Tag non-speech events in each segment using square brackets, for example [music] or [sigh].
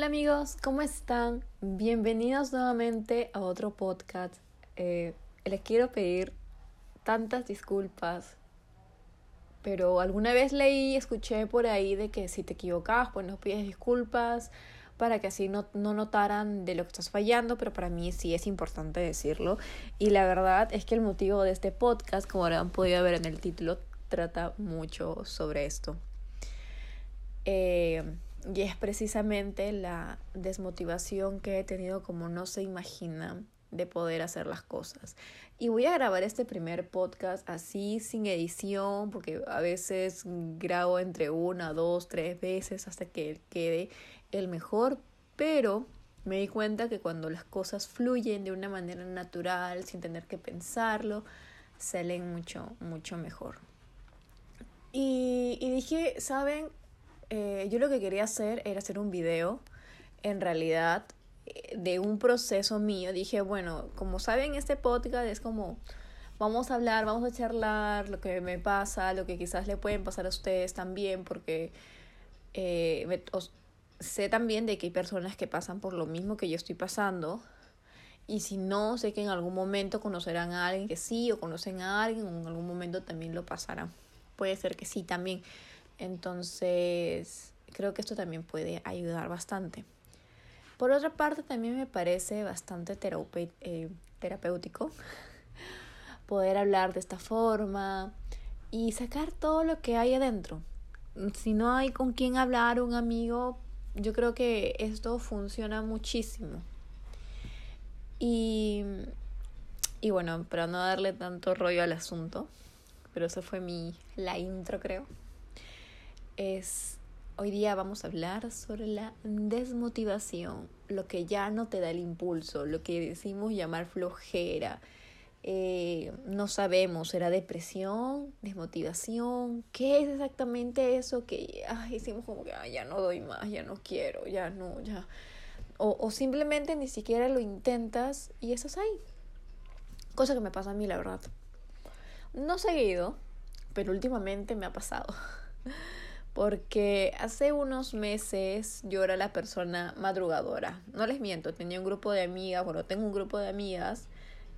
Hola amigos, ¿cómo están? Bienvenidos nuevamente a otro podcast. Eh, les quiero pedir tantas disculpas, pero alguna vez leí, escuché por ahí de que si te equivocabas, pues no pides disculpas para que así no, no notaran de lo que estás fallando, pero para mí sí es importante decirlo. Y la verdad es que el motivo de este podcast, como habrán podido ver en el título, trata mucho sobre esto. Eh, y es precisamente la desmotivación que he tenido como no se imagina de poder hacer las cosas. Y voy a grabar este primer podcast así, sin edición, porque a veces grabo entre una, dos, tres veces hasta que quede el mejor, pero me di cuenta que cuando las cosas fluyen de una manera natural, sin tener que pensarlo, salen mucho, mucho mejor. Y, dije, ¿saben? Eh, yo lo que quería hacer era hacer un video, en realidad, de un proceso mío. Dije, bueno, como saben, este podcast es como, vamos a hablar, vamos a charlar lo que me pasa, lo que quizás le pueden pasar a ustedes también, porque eh, sé también de que hay personas que pasan por lo mismo que yo estoy pasando. Y si no, sé que en algún momento conocerán a alguien que sí, o conocen a alguien, o en algún momento también lo pasarán. Puede ser que sí también. Entonces, creo que esto también puede ayudar bastante. Por otra parte, también me parece bastante eh, terapéutico [laughs] poder hablar de esta forma y sacar todo lo que hay adentro. Si no hay con quién hablar, un amigo, yo creo que esto funciona muchísimo. Y, y bueno, para no darle tanto rollo al asunto, pero eso fue mi, la intro creo es hoy día vamos a hablar sobre la desmotivación, lo que ya no te da el impulso, lo que decimos llamar flojera. Eh, no sabemos, ¿será depresión, desmotivación? ¿Qué es exactamente eso que ay, decimos como que ya no doy más, ya no quiero, ya no, ya? O, o simplemente ni siquiera lo intentas y estás ahí. Cosa que me pasa a mí, la verdad. No seguido, pero últimamente me ha pasado. [laughs] porque hace unos meses yo era la persona madrugadora. No les miento, tenía un grupo de amigas, bueno, tengo un grupo de amigas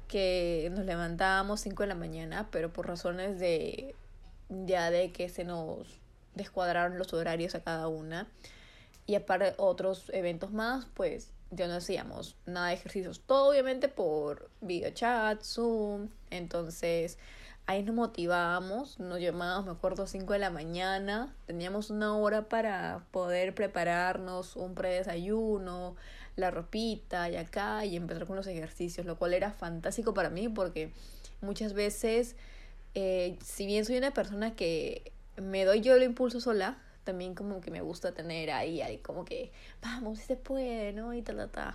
que nos levantábamos 5 de la mañana, pero por razones de ya de que se nos descuadraron los horarios a cada una y aparte otros eventos más, pues ya no hacíamos nada de ejercicios, todo obviamente por videochat, Zoom, entonces ahí nos motivábamos, nos llamábamos, me acuerdo, 5 de la mañana, teníamos una hora para poder prepararnos un predesayuno, la ropita y acá y empezar con los ejercicios, lo cual era fantástico para mí porque muchas veces, eh, si bien soy una persona que me doy yo el impulso sola, también como que me gusta tener ahí, ahí como que, vamos, si se puede, ¿no? Y tal, tal, tal.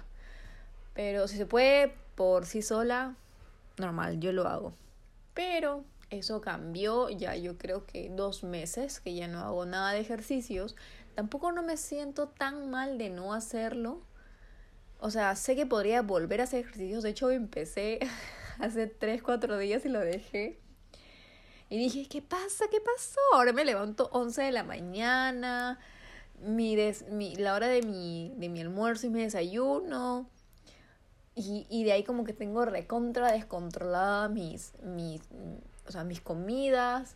Pero si se puede por sí sola, normal, yo lo hago. Pero eso cambió ya yo creo que dos meses que ya no hago nada de ejercicios. Tampoco no me siento tan mal de no hacerlo. O sea, sé que podría volver a hacer ejercicios. De hecho, empecé [laughs] hace 3, 4 días y lo dejé. Y dije, ¿qué pasa? ¿Qué pasó? Ahora me levanto 11 de la mañana. Mi, mi la hora de mi, de mi almuerzo y mi desayuno. Y, y de ahí como que tengo recontra descontrolada mis, mis, o sea, mis comidas.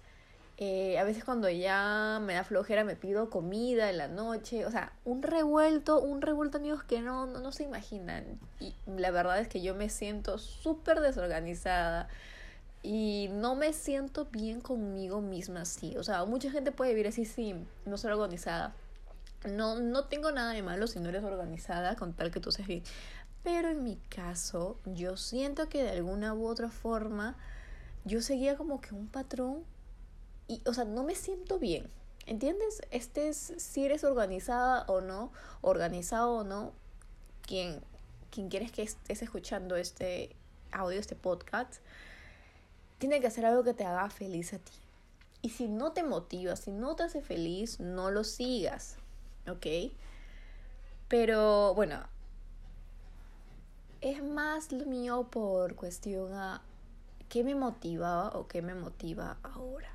Eh, a veces cuando ya me da flojera me pido comida en la noche. O sea, un revuelto, un revuelto amigos que no, no, no se imaginan. Y la verdad es que yo me siento súper desorganizada. Y no me siento bien conmigo misma así. O sea, mucha gente puede vivir así sin no ser organizada. No, no tengo nada de malo si no eres organizada con tal que tú seas bien. Pero en mi caso, yo siento que de alguna u otra forma yo seguía como que un patrón y, o sea, no me siento bien. ¿Entiendes? Este es si eres organizada o no, organizado o no, quien, quien quieres que estés escuchando este audio, este podcast, tiene que hacer algo que te haga feliz a ti. Y si no te motiva, si no te hace feliz, no lo sigas, ¿ok? Pero bueno, es más lo mío por cuestión a qué me motivaba o qué me motiva ahora.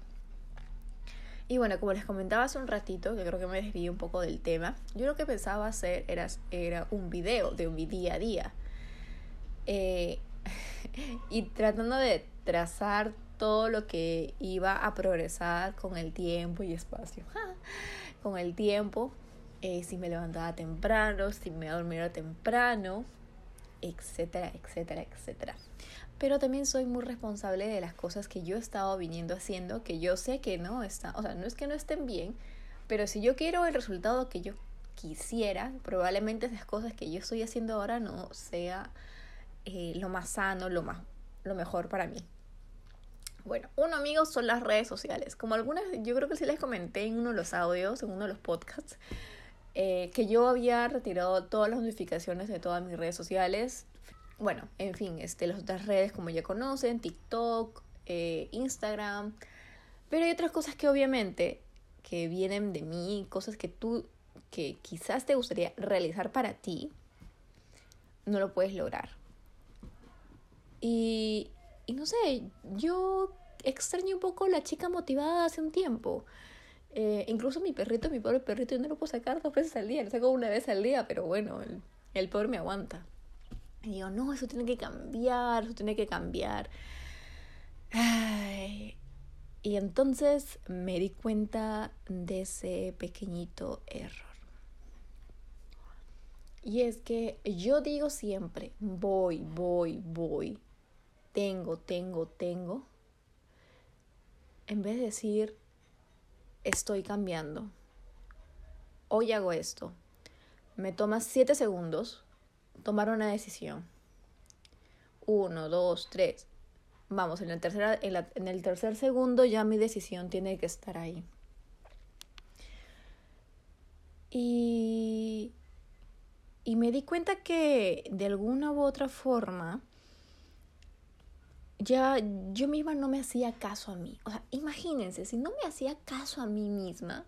Y bueno, como les comentaba hace un ratito, que creo que me desvié un poco del tema, yo lo que pensaba hacer era, era un video de mi día a día. Eh, [laughs] y tratando de trazar todo lo que iba a progresar con el tiempo y espacio. [laughs] con el tiempo, eh, si me levantaba temprano, si me dormía temprano, etcétera, etcétera, etcétera. Pero también soy muy responsable de las cosas que yo he estado viniendo haciendo, que yo sé que no están, o sea, no es que no estén bien, pero si yo quiero el resultado que yo quisiera, probablemente esas cosas que yo estoy haciendo ahora no sea eh, lo más sano, lo, más, lo mejor para mí. Bueno, uno, amigos, son las redes sociales. Como algunas, yo creo que sí les comenté en uno de los audios, en uno de los podcasts, eh, que yo había retirado todas las notificaciones de todas mis redes sociales. Bueno, en fin, este, las otras redes como ya conocen, TikTok, eh, Instagram. Pero hay otras cosas que obviamente que vienen de mí, cosas que tú, que quizás te gustaría realizar para ti, no lo puedes lograr. Y, y no sé, yo extraño un poco la chica motivada hace un tiempo. Eh, incluso mi perrito, mi pobre perrito, yo no lo puedo sacar dos veces al día, lo saco una vez al día, pero bueno, el, el pobre me aguanta. Y digo, no, eso tiene que cambiar, eso tiene que cambiar. Ay. Y entonces me di cuenta de ese pequeñito error. Y es que yo digo siempre, voy, voy, voy, tengo, tengo, tengo, en vez de decir, estoy cambiando. Hoy hago esto. Me toma siete segundos tomar una decisión. Uno, dos, tres. Vamos, en, la en, en el tercer segundo ya mi decisión tiene que estar ahí. Y, y me di cuenta que de alguna u otra forma ya yo misma no me hacía caso a mí. O sea, imagínense, si no me hacía caso a mí misma,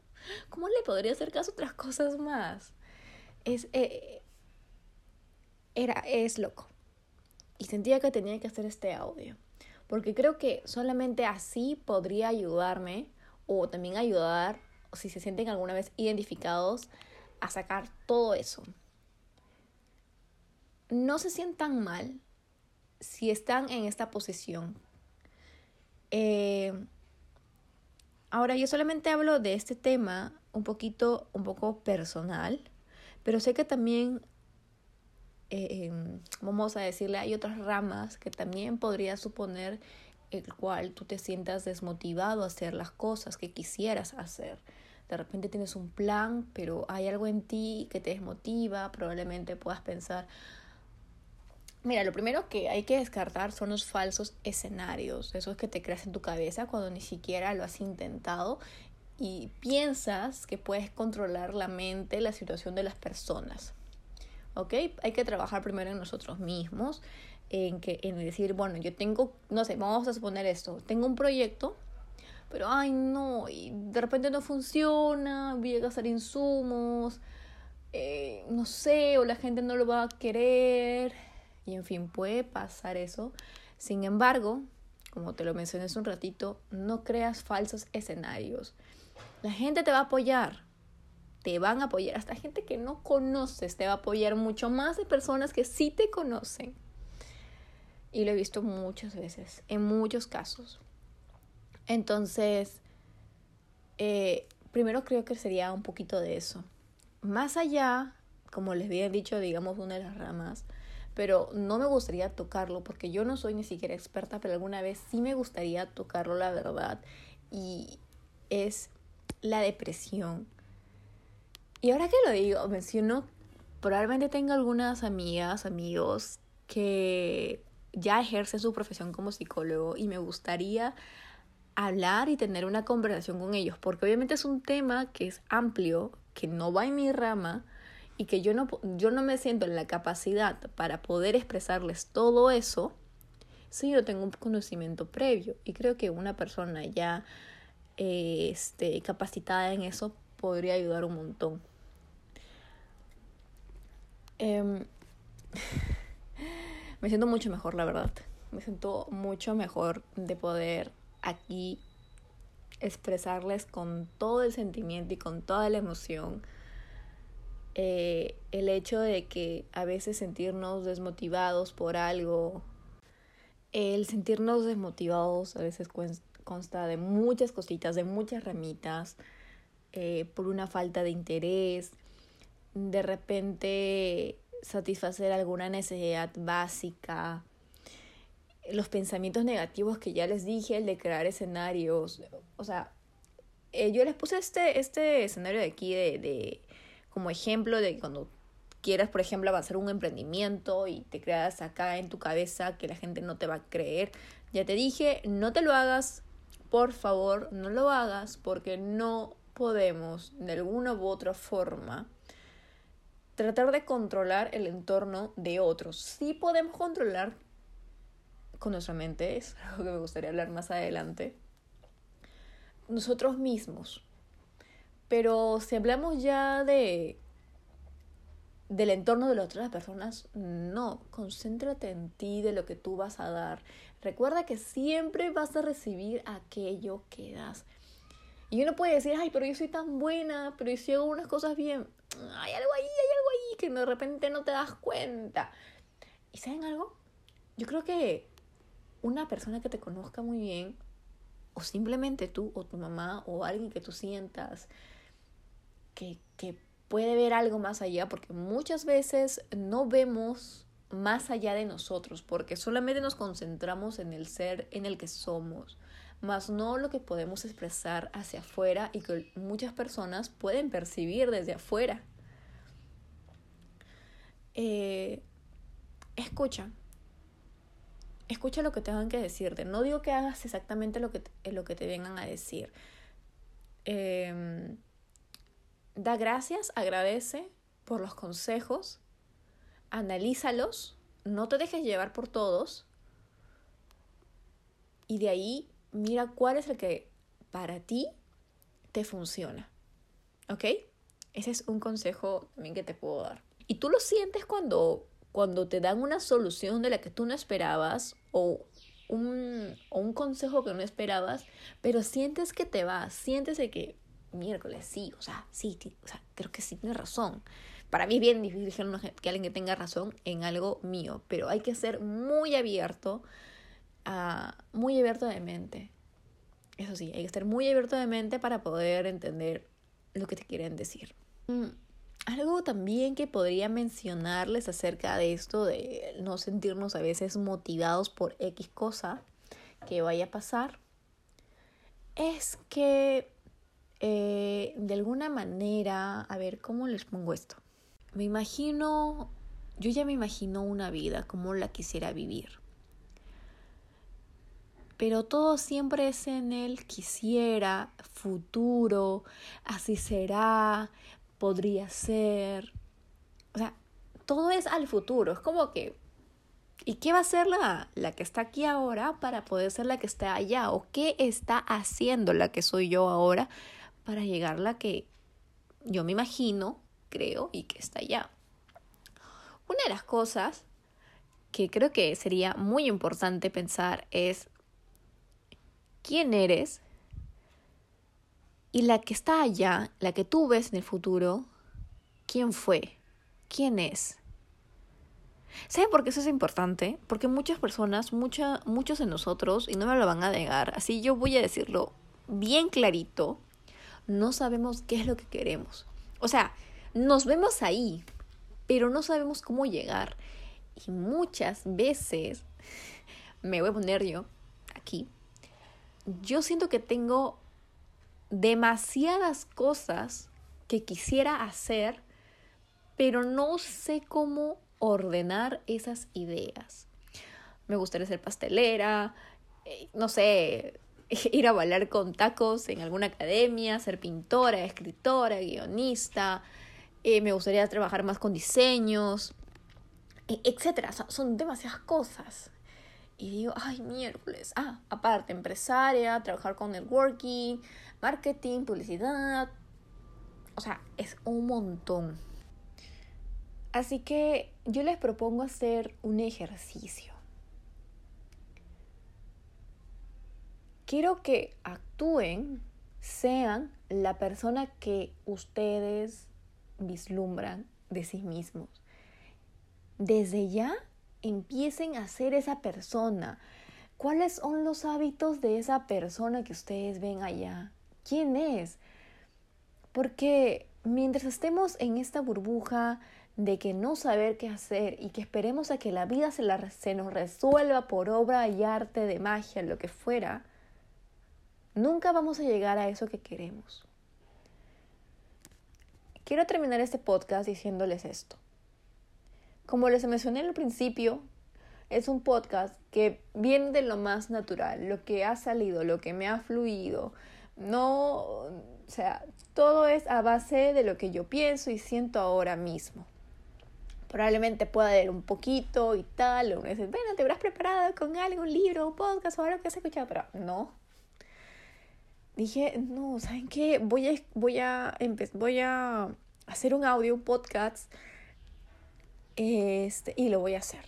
¿cómo le podría hacer caso a otras cosas más? Es, eh, era, es loco. Y sentía que tenía que hacer este audio. Porque creo que solamente así podría ayudarme o también ayudar, si se sienten alguna vez identificados, a sacar todo eso. No se sientan mal si están en esta posición. Eh, ahora, yo solamente hablo de este tema un poquito, un poco personal, pero sé que también, eh, em, vamos a decirle, hay otras ramas que también podría suponer el cual tú te sientas desmotivado a hacer las cosas que quisieras hacer. De repente tienes un plan, pero hay algo en ti que te desmotiva, probablemente puedas pensar, Mira, lo primero que hay que descartar son los falsos escenarios, esos que te creas en tu cabeza cuando ni siquiera lo has intentado y piensas que puedes controlar la mente, la situación de las personas. ¿Ok? Hay que trabajar primero en nosotros mismos, en, que, en decir, bueno, yo tengo, no sé, vamos a suponer esto, tengo un proyecto, pero ay no, y de repente no funciona, voy a gastar insumos, eh, no sé, o la gente no lo va a querer, y en fin, puede pasar eso. Sin embargo, como te lo mencioné hace un ratito, no creas falsos escenarios. La gente te va a apoyar, te van a apoyar, hasta gente que no conoces te va a apoyar mucho más de personas que sí te conocen. Y lo he visto muchas veces, en muchos casos. Entonces, eh, primero creo que sería un poquito de eso. Más allá, como les había dicho, digamos, una de las ramas, pero no me gustaría tocarlo porque yo no soy ni siquiera experta, pero alguna vez sí me gustaría tocarlo, la verdad, y es la depresión. Y ahora que lo digo, menciono, probablemente tengo algunas amigas, amigos que ya ejercen su profesión como psicólogo y me gustaría hablar y tener una conversación con ellos, porque obviamente es un tema que es amplio, que no va en mi rama, y que yo no, yo no me siento en la capacidad para poder expresarles todo eso si yo tengo un conocimiento previo. Y creo que una persona ya este, capacitada en eso podría ayudar un montón. Em, [laughs] me siento mucho mejor, la verdad. Me siento mucho mejor de poder aquí expresarles con todo el sentimiento y con toda la emoción eh, el hecho de que a veces sentirnos desmotivados por algo, el sentirnos desmotivados a veces consta de muchas cositas, de muchas ramitas, eh, por una falta de interés, de repente satisfacer alguna necesidad básica, los pensamientos negativos que ya les dije, el de crear escenarios, o sea, eh, yo les puse este, este escenario de aquí de, de, como ejemplo de cuando quieras, por ejemplo, avanzar un emprendimiento y te creas acá en tu cabeza que la gente no te va a creer. Ya te dije, no te lo hagas, por favor, no lo hagas porque no podemos de alguna u otra forma tratar de controlar el entorno de otros. Sí podemos controlar con nuestra mente, es algo que me gustaría hablar más adelante, nosotros mismos. Pero si hablamos ya de del entorno de las otras personas, no, concéntrate en ti, de lo que tú vas a dar. Recuerda que siempre vas a recibir aquello que das. Y uno puede decir, ay, pero yo soy tan buena, pero yo si hago unas cosas bien, hay algo ahí, hay algo ahí que de repente no te das cuenta. ¿Y saben algo? Yo creo que una persona que te conozca muy bien, o simplemente tú, o tu mamá, o alguien que tú sientas que, puede ver algo más allá, porque muchas veces no vemos más allá de nosotros, porque solamente nos concentramos en el ser en el que somos, más no lo que podemos expresar hacia afuera y que muchas personas pueden percibir desde afuera. Eh, escucha, escucha lo que tengan que decirte. No digo que hagas exactamente lo que, lo que te vengan a decir. Em, da gracias, agradece por los consejos, analízalos, no te dejes llevar por todos y de ahí mira cuál es el que para ti te funciona. ¿Ok? Ese es un consejo también que te puedo dar. Y tú lo sientes cuando, cuando te dan una solución de la que tú no esperabas o un, o un consejo que no esperabas, pero sientes que te va, sientes de que miércoles, sí, o sea, sí, o sea, creo que sí tiene razón. Para mí es bien difícil que alguien que tenga razón en algo mío, pero hay que ser muy abierto, muy abierto de mente. Eso sí, hay que estar muy abierto de mente para poder entender lo que te quieren decir. Mm, algo también que podría mencionarles acerca de esto de no sentirnos a veces motivados por X cosa que vaya a pasar es que eh, de alguna manera, a ver, ¿cómo les pongo esto? Me imagino, yo ya me imagino una vida como la quisiera vivir. Pero todo siempre es en el quisiera, futuro, así será, podría ser. O sea, todo es al futuro. Es como que, ¿y qué va a ser la, la que está aquí ahora para poder ser la que está allá? ¿O qué está haciendo la que soy yo ahora para llegar a la que yo me imagino, creo y que está allá. Una de las cosas que creo que sería muy importante pensar es quién eres y la que está allá, la que tú ves en el futuro, quién fue, quién es. ¿Saben por qué eso es importante? Porque muchas personas, mucha, muchos de nosotros, y no me lo van a negar, así yo voy a decirlo bien clarito, no sabemos qué es lo que queremos. O sea, nos vemos ahí, pero no sabemos cómo llegar. Y muchas veces, [laughs] me voy a poner yo aquí, yo siento que tengo demasiadas cosas que quisiera hacer, pero no sé cómo ordenar esas ideas. Me gustaría ser pastelera, eh, no sé, [laughs] ir a bailar con tacos en alguna academia, ser pintora, escritora, guionista, eh, me gustaría trabajar más con diseños, e, etcétera. son demasiadas cosas. Y digo, ay, miércoles. Ah, aparte, empresaria, trabajar con networking, marketing, publicidad. O sea, es un montón. Así que yo les propongo hacer un ejercicio. Quiero que actúen sean la persona que ustedes vislumbran de sí mismos. Desde ya empiecen a ser esa persona. ¿Cuáles son los hábitos de esa persona que ustedes ven allá? ¿Quién es? Porque mientras estemos en esta burbuja de que no saber qué hacer y que esperemos a que la vida se, la, se nos resuelva por obra y arte de magia, lo que fuera, nunca vamos a llegar a eso que queremos. Quiero terminar este podcast diciéndoles esto. Como les mencioné al principio, es un podcast que viene de lo más natural, lo que ha salido, lo que me ha fluido. No, o sea, todo es a base de lo que yo pienso y siento ahora mismo probablemente pueda leer un poquito y tal, o me dice, bueno, te habrás preparado con algo, un libro, un podcast o algo que has escuchado, pero no. Dije, no, ¿saben qué? Voy a, voy a, voy a hacer un audio, un podcast, este, y lo voy a hacer.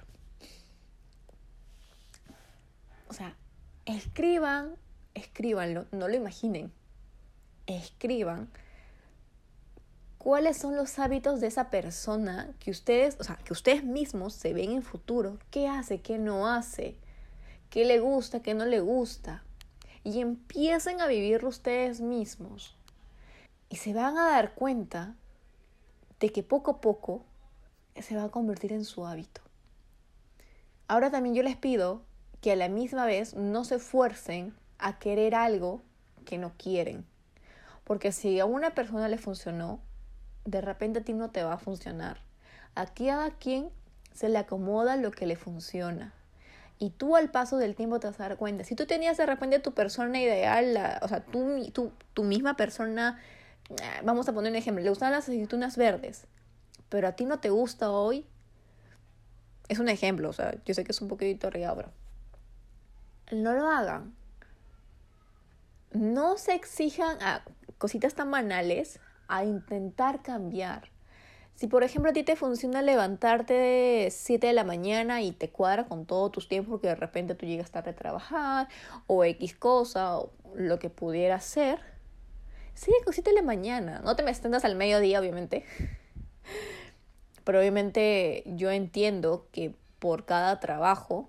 O sea, escriban, escríbanlo, no lo imaginen, escriban cuáles son los hábitos de esa persona que ustedes, o sea, que ustedes mismos se ven en futuro, qué hace, qué no hace, qué le gusta, qué no le gusta. Y empiecen a vivirlo ustedes mismos. Y se van a dar cuenta de que poco a poco se va a convertir en su hábito. Ahora también yo les pido que a la misma vez no se esfuercen a querer algo que no quieren. Porque si a una persona le funcionó, de repente a ti no te va a funcionar. Aquí a quien se le acomoda lo que le funciona. Y tú al paso del tiempo te vas a dar cuenta. Si tú tenías de repente tu persona ideal, o sea, tú, tú, tu misma persona, eh, vamos a poner un ejemplo, le gustan las aceitunas verdes, pero a ti no te gusta hoy, es un ejemplo, o sea, yo sé que es un poquito riabro. No lo hagan. No se exijan a cositas tan banales a intentar cambiar. Si por ejemplo a ti te funciona levantarte de 7 de la mañana y te cuadra con todos tus tiempos porque de repente tú llegas tarde a trabajar o X cosa o lo que pudiera ser, sigue con 7 de la mañana. No te me extendas al mediodía, obviamente. [laughs] Pero obviamente yo entiendo que por cada trabajo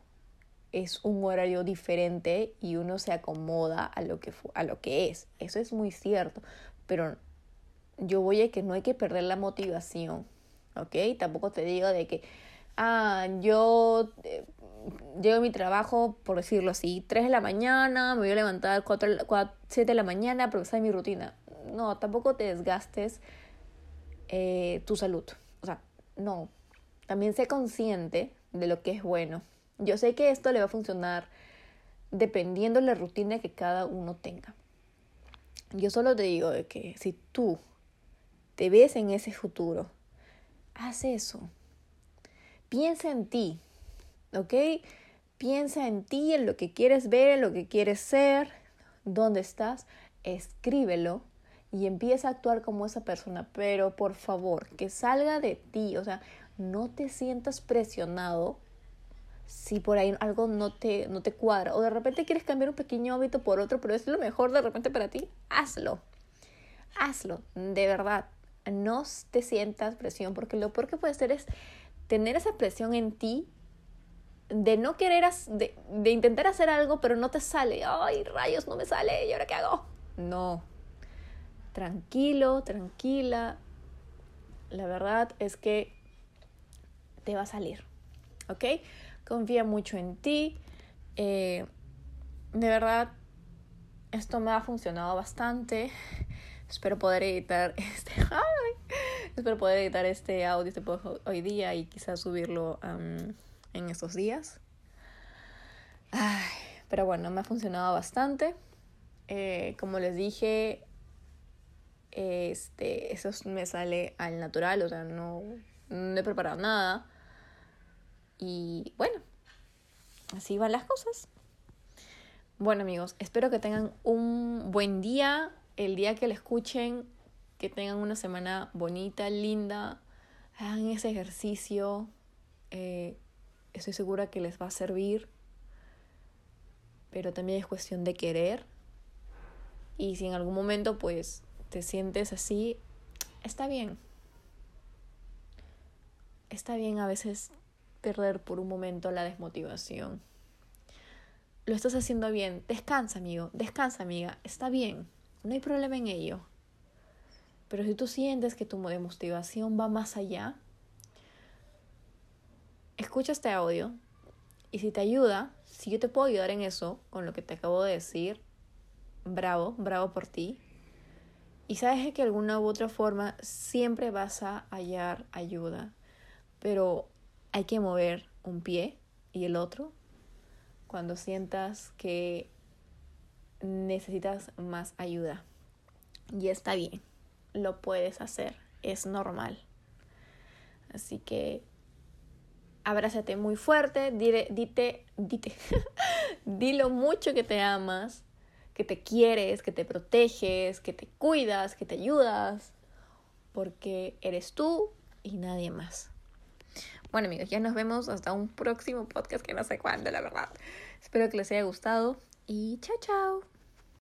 es un horario diferente y uno se acomoda a lo que, a lo que es. Eso es muy cierto. Pero yo voy a que no hay que perder la motivación, ¿ok? Tampoco te digo de que, ah, yo eh, llego a mi trabajo, por decirlo así, 3 de la mañana, me voy a levantar 4, 7 de la mañana porque esa es mi rutina. No, tampoco te desgastes eh, tu salud. O sea, no. También sé consciente de lo que es bueno. Yo sé que esto le va a funcionar dependiendo de la rutina que cada uno tenga. Yo solo te digo de que si tú te ves en ese futuro, haz eso. Piensa en ti, ¿ok? Piensa en ti, en lo que quieres ver, en lo que quieres ser, dónde estás, escríbelo y empieza a actuar como esa persona, pero por favor, que salga de ti, o sea, no te sientas presionado si por ahí algo no te, no te cuadra o de repente quieres cambiar un pequeño hábito por otro, pero es lo mejor de repente para ti, hazlo. Hazlo, de verdad no te sientas presión, porque lo peor que puede ser es tener esa presión en ti de no querer, de, de intentar hacer algo, pero no te sale. Ay, rayos, no me sale, ¿y ahora qué hago? No. Tranquilo, tranquila. La verdad es que te va a salir. ¿Ok? Confía mucho en ti. Eh, de verdad, esto me ha funcionado bastante. Espero poder editar [laughs] este. espero poder editar este audio este hoy día y quizás subirlo en estos días. pero bueno, me ha funcionado bastante. Eh, como les dije, este, eso me sale al natural, o sea, no, no he preparado nada. Y bueno, así van las cosas. Bueno amigos, espero que tengan un buen día, el día que la escuchen, que tengan una semana bonita, linda, hagan ese ejercicio, eh, estoy segura que les va a servir, pero también es cuestión de querer Y si en algún momento pues te sientes así, está bien. Está bien a veces perder por un momento la desmotivación. Lo estás haciendo bien. Descansa, amigo. Descansa, amiga. Está bien. No hay problema en ello. Pero si tú sientes que tu motivación va más allá, escucha este audio y si te ayuda, si yo te puedo ayudar en eso, con lo que te acabo de decir, bravo, bravo por ti. Y sabes que de alguna u otra forma siempre vas a hallar ayuda, pero hay que mover un pie y el otro cuando sientas que necesitas más ayuda. Y está bien lo puedes hacer, es normal. Así que abrázate muy fuerte, dile, dite, dite, [laughs] dilo mucho que te amas, que te quieres, que te proteges, que te cuidas, que te ayudas, porque eres tú y nadie más. Bueno amigos, ya nos vemos hasta un próximo podcast que no sé cuándo, la verdad. Espero que les haya gustado y chao chao.